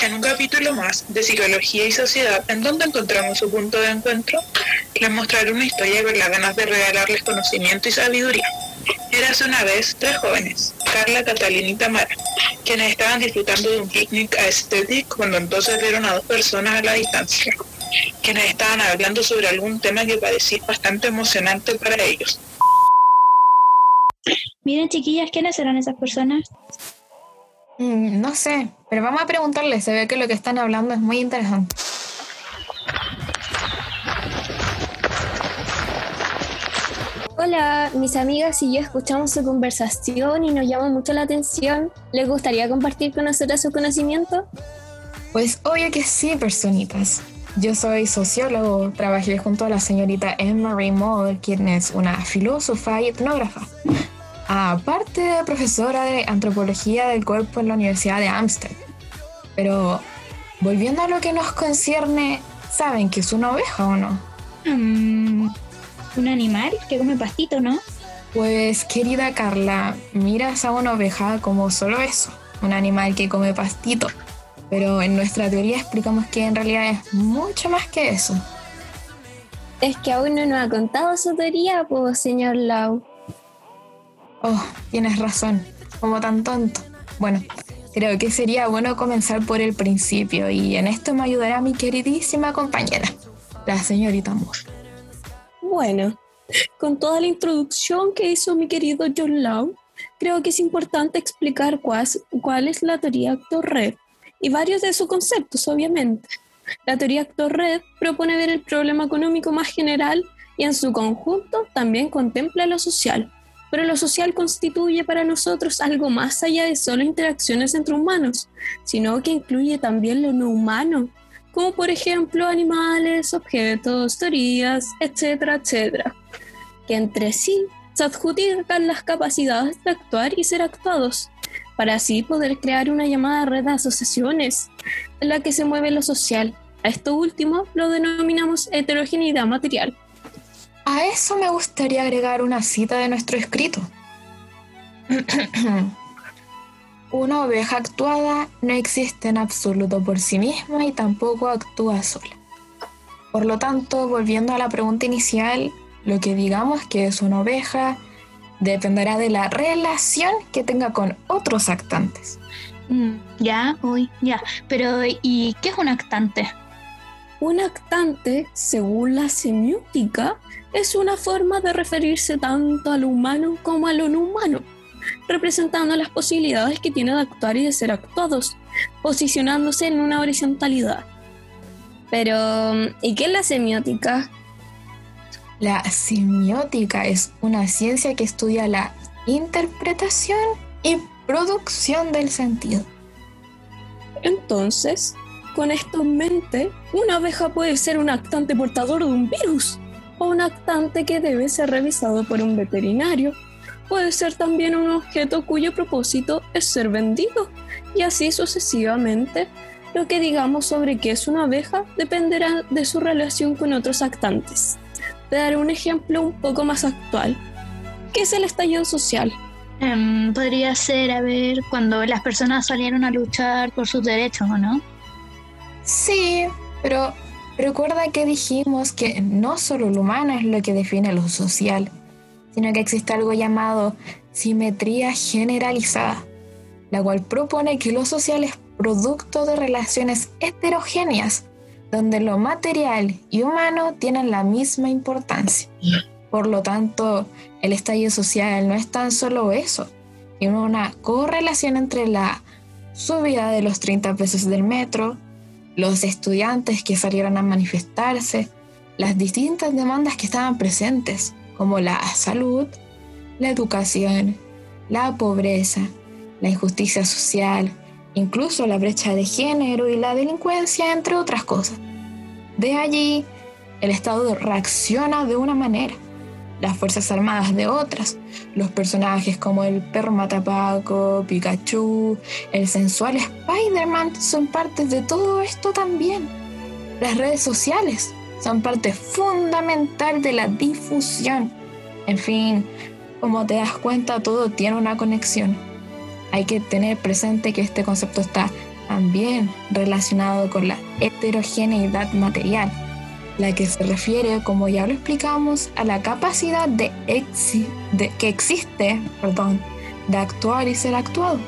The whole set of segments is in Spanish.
En un capítulo más de Psicología y Sociedad, en donde encontramos su punto de encuentro, les mostraré una historia con las ganas de regalarles conocimiento y sabiduría. Érase una vez tres jóvenes, Carla, Catalina y Tamara, quienes estaban disfrutando de un picnic aesthetic cuando entonces vieron a dos personas a la distancia, quienes estaban hablando sobre algún tema que parecía bastante emocionante para ellos. Miren, chiquillas, ¿quiénes serán esas personas? Mm, no sé, pero vamos a preguntarle. Se ve que lo que están hablando es muy interesante. Hola, mis amigas y yo escuchamos su conversación y nos llama mucho la atención. ¿Les gustaría compartir con nosotros su conocimiento? Pues obvio que sí, personitas. Yo soy sociólogo, trabajé junto a la señorita Emma Moll, quien es una filósofa y etnógrafa. Aparte de profesora de antropología del cuerpo en la Universidad de Amsterdam. Pero volviendo a lo que nos concierne, ¿saben que es una oveja o no? Mm, un animal que come pastito, ¿no? Pues querida Carla, miras a una oveja como solo eso, un animal que come pastito. Pero en nuestra teoría explicamos que en realidad es mucho más que eso. Es que aún no nos ha contado su teoría, pues, señor Lau. Oh, tienes razón, como tan tonto. Bueno, creo que sería bueno comenzar por el principio y en esto me ayudará mi queridísima compañera, la señorita Moore. Bueno, con toda la introducción que hizo mi querido John Lau, creo que es importante explicar cuál, cuál es la teoría actor-red y varios de sus conceptos, obviamente. La teoría actor-red propone ver el problema económico más general y en su conjunto también contempla lo social. Pero lo social constituye para nosotros algo más allá de solo interacciones entre humanos, sino que incluye también lo no humano, como por ejemplo animales, objetos, teorías, etcétera, etcétera, que entre sí se adjudican las capacidades de actuar y ser actuados, para así poder crear una llamada red de asociaciones en la que se mueve lo social. A esto último lo denominamos heterogeneidad material. A eso me gustaría agregar una cita de nuestro escrito. una oveja actuada no existe en absoluto por sí misma y tampoco actúa sola. Por lo tanto, volviendo a la pregunta inicial, lo que digamos que es una oveja dependerá de la relación que tenga con otros actantes. Mm, ya, uy, ya. Pero, ¿y qué es un actante? Un actante, según la semiótica, es una forma de referirse tanto a lo humano como a lo no humano, representando las posibilidades que tiene de actuar y de ser actuados, posicionándose en una horizontalidad. Pero, ¿y qué es la semiótica? La semiótica es una ciencia que estudia la interpretación y producción del sentido. Entonces, con esto en mente, una abeja puede ser un actante portador de un virus o un actante que debe ser revisado por un veterinario. Puede ser también un objeto cuyo propósito es ser vendido y así sucesivamente. Lo que digamos sobre qué es una abeja dependerá de su relación con otros actantes. Te daré un ejemplo un poco más actual. ¿Qué es el estallido social? Em, podría ser, a ver, cuando las personas salieron a luchar por sus derechos, ¿o no? Sí, pero recuerda que dijimos que no solo lo humano es lo que define lo social, sino que existe algo llamado simetría generalizada, la cual propone que lo social es producto de relaciones heterogéneas, donde lo material y humano tienen la misma importancia. Por lo tanto, el estallido social no es tan solo eso, sino una correlación entre la subida de los 30 pesos del metro, los estudiantes que salieron a manifestarse, las distintas demandas que estaban presentes, como la salud, la educación, la pobreza, la injusticia social, incluso la brecha de género y la delincuencia, entre otras cosas. De allí, el Estado reacciona de una manera, las Fuerzas Armadas de otras, los personajes como el perro Matapaco, Pikachu, el sensual Spider-Man son partes de todo esto también. Las redes sociales son parte fundamental de la difusión. En fin, como te das cuenta, todo tiene una conexión. Hay que tener presente que este concepto está también relacionado con la heterogeneidad material, la que se refiere, como ya lo explicamos, a la capacidad de, de que existe perdón, de actuar y ser actuado.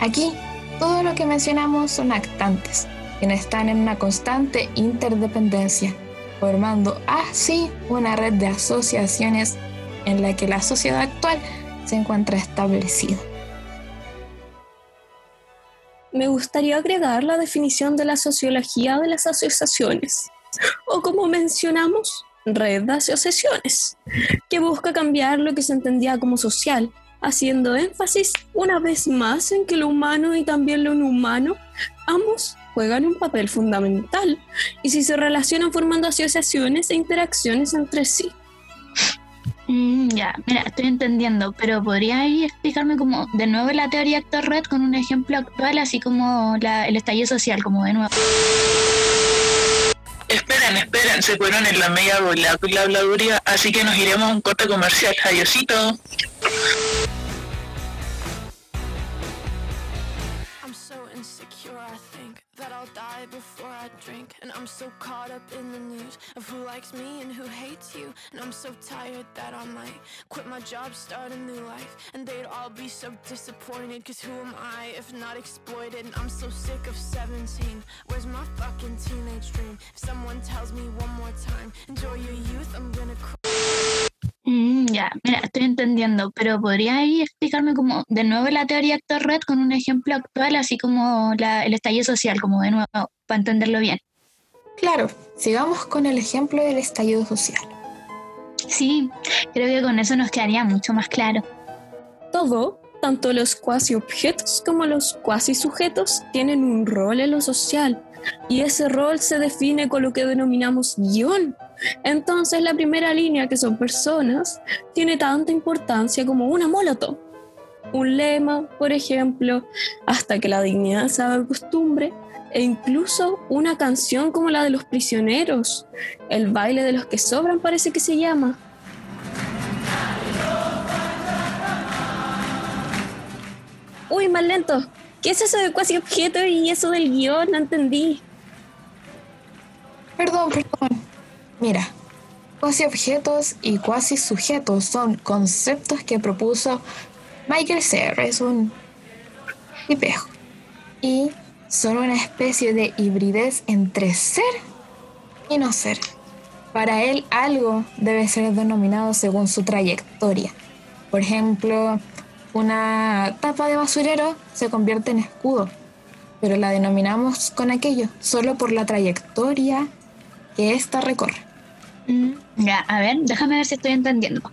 Aquí, todo lo que mencionamos son actantes, quienes están en una constante interdependencia, formando así una red de asociaciones en la que la sociedad actual se encuentra establecida. Me gustaría agregar la definición de la sociología de las asociaciones, o como mencionamos, red de asociaciones, que busca cambiar lo que se entendía como social, haciendo énfasis una vez más en que lo humano y también lo no humano, ambos juegan un papel fundamental y si se relacionan formando asociaciones e interacciones entre sí. Mm, ya, mira, estoy entendiendo, pero ¿podría explicarme como de nuevo la teoría actor red con un ejemplo actual, así como la, el estallido social, como de nuevo? Esperen, se fueron en la media habladuría, así que nos iremos a un corte comercial. Adiosito. Before I drink. And I'm so caught up in the news Of who likes me and who hates you. And I'm so tired that I might Quit my job, start a new life. And they'd all be so disappointed Cause who am I if not exploited? And I'm so sick of 17 Where's my fucking teenage dream? If someone tells me one more time Enjoy your youth, I'm gonna cry ya, mira, estoy entendiendo, pero ¿podría explicarme como de nuevo la teoría actor red con un ejemplo actual, así como la, el estallido social, como de nuevo, para entenderlo bien? Claro, sigamos con el ejemplo del estallido social. Sí, creo que con eso nos quedaría mucho más claro. Todo, tanto los cuasi objetos como los cuasi sujetos, tienen un rol en lo social, y ese rol se define con lo que denominamos guion entonces la primera línea, que son personas, tiene tanta importancia como una molotov. Un lema, por ejemplo, hasta que la dignidad se haga costumbre, e incluso una canción como la de los prisioneros, el baile de los que sobran parece que se llama. Uy, más lento. ¿Qué es eso de cuasi objeto y eso del guion? No entendí. Perdón, perdón. Mira, cuasi objetos y cuasi sujetos son conceptos que propuso Michael Serre, es un tipejo, y son una especie de hibridez entre ser y no ser. Para él algo debe ser denominado según su trayectoria. Por ejemplo, una tapa de basurero se convierte en escudo, pero la denominamos con aquello solo por la trayectoria que ésta recorre. Mm, ya, a ver, déjame ver si estoy entendiendo.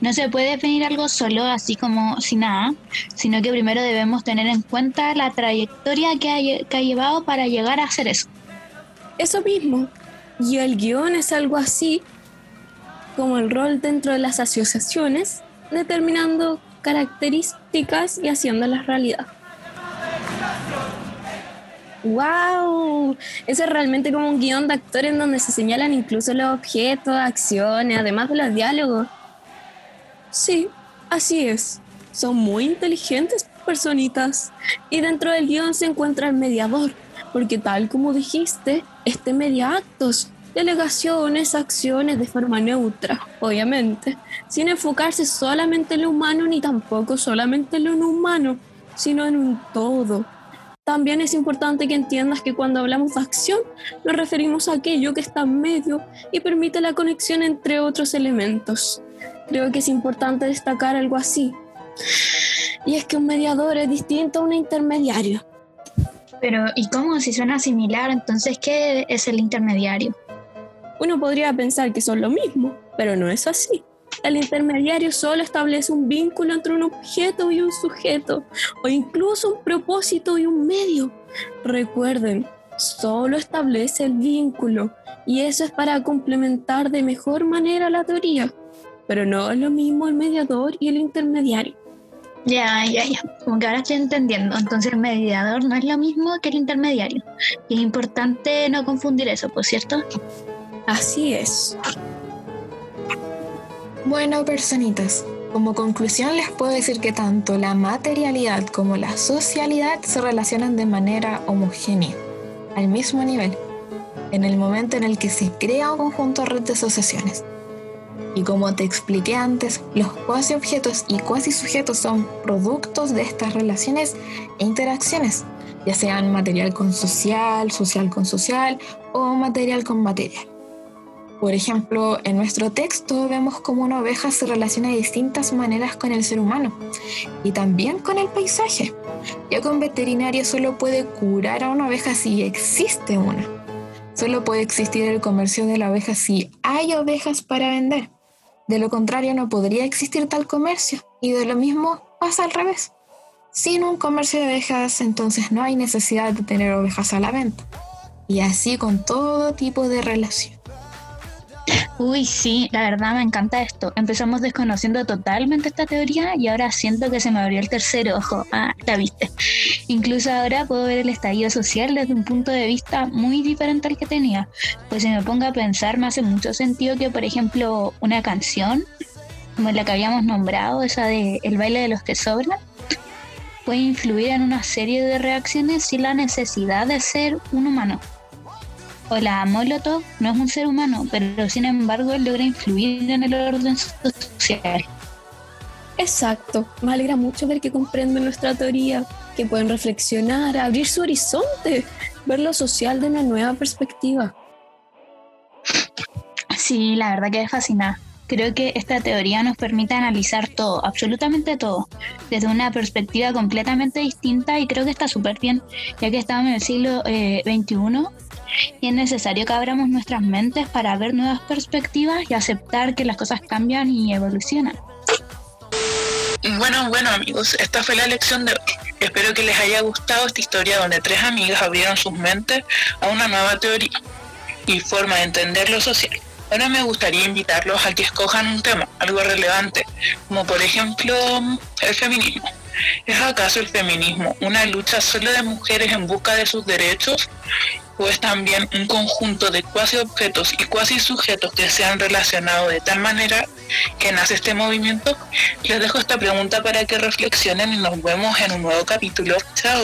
No se puede definir algo solo así como sin nada, sino que primero debemos tener en cuenta la trayectoria que ha, que ha llevado para llegar a hacer eso. Eso mismo. Y el guion es algo así como el rol dentro de las asociaciones, determinando características y haciéndolas realidad. ¡Wow! Eso es realmente como un guion de actores en donde se señalan incluso los objetos, acciones, además de los diálogos. Sí, así es. Son muy inteligentes personitas. Y dentro del guion se encuentra el mediador, porque tal como dijiste, este media actos, delegaciones, acciones de forma neutra, obviamente, sin enfocarse solamente en lo humano ni tampoco solamente en lo no humano, sino en un todo también es importante que entiendas que cuando hablamos de acción nos referimos a aquello que está en medio y permite la conexión entre otros elementos. Creo que es importante destacar algo así. Y es que un mediador es distinto a un intermediario. Pero, ¿y cómo si suena similar? Entonces, ¿qué es el intermediario? Uno podría pensar que son lo mismo, pero no es así. El intermediario solo establece un vínculo entre un objeto y un sujeto, o incluso un propósito y un medio. Recuerden, solo establece el vínculo, y eso es para complementar de mejor manera la teoría. Pero no es lo mismo el mediador y el intermediario. Ya, ya, ya. Como que ahora estoy entendiendo. Entonces el mediador no es lo mismo que el intermediario. Y es importante no confundir eso, ¿por cierto? Así es. Bueno, personitas, Como conclusión les puedo decir que tanto la materialidad como la socialidad se relacionan de manera homogénea, al mismo nivel, en el momento en el que se crea un conjunto de red de asociaciones. Y como te expliqué antes, los cuasi objetos y cuasi sujetos son productos de estas relaciones e interacciones, ya sean material con social, social con social o material con material. Por ejemplo, en nuestro texto vemos cómo una oveja se relaciona de distintas maneras con el ser humano y también con el paisaje, ya que un veterinario solo puede curar a una oveja si existe una. Solo puede existir el comercio de la oveja si hay ovejas para vender. De lo contrario, no podría existir tal comercio. Y de lo mismo pasa al revés. Sin un comercio de ovejas, entonces no hay necesidad de tener ovejas a la venta. Y así con todo tipo de relación. Uy, sí, la verdad me encanta esto. Empezamos desconociendo totalmente esta teoría y ahora siento que se me abrió el tercer ojo. Ah, la viste. Incluso ahora puedo ver el estallido social desde un punto de vista muy diferente al que tenía. Pues si me pongo a pensar, me hace mucho sentido que, por ejemplo, una canción, como la que habíamos nombrado, esa de El baile de los que sobran, puede influir en una serie de reacciones sin la necesidad de ser un humano. Hola, Molotov no es un ser humano, pero sin embargo él logra influir en el orden social. Exacto, me alegra mucho ver que comprenden nuestra teoría, que pueden reflexionar, abrir su horizonte, ver lo social de una nueva perspectiva. Sí, la verdad que es fascinante. Creo que esta teoría nos permite analizar todo, absolutamente todo, desde una perspectiva completamente distinta y creo que está súper bien, ya que estamos en el siglo XXI y es necesario que abramos nuestras mentes para ver nuevas perspectivas y aceptar que las cosas cambian y evolucionan. Bueno, bueno amigos, esta fue la lección de hoy. Espero que les haya gustado esta historia donde tres amigas abrieron sus mentes a una nueva teoría y forma de entender lo social. Ahora me gustaría invitarlos a que escojan un tema, algo relevante, como por ejemplo el feminismo. ¿Es acaso el feminismo una lucha solo de mujeres en busca de sus derechos? ¿O es también un conjunto de cuasi objetos y cuasi sujetos que se han relacionado de tal manera que nace este movimiento? Les dejo esta pregunta para que reflexionen y nos vemos en un nuevo capítulo. Chao.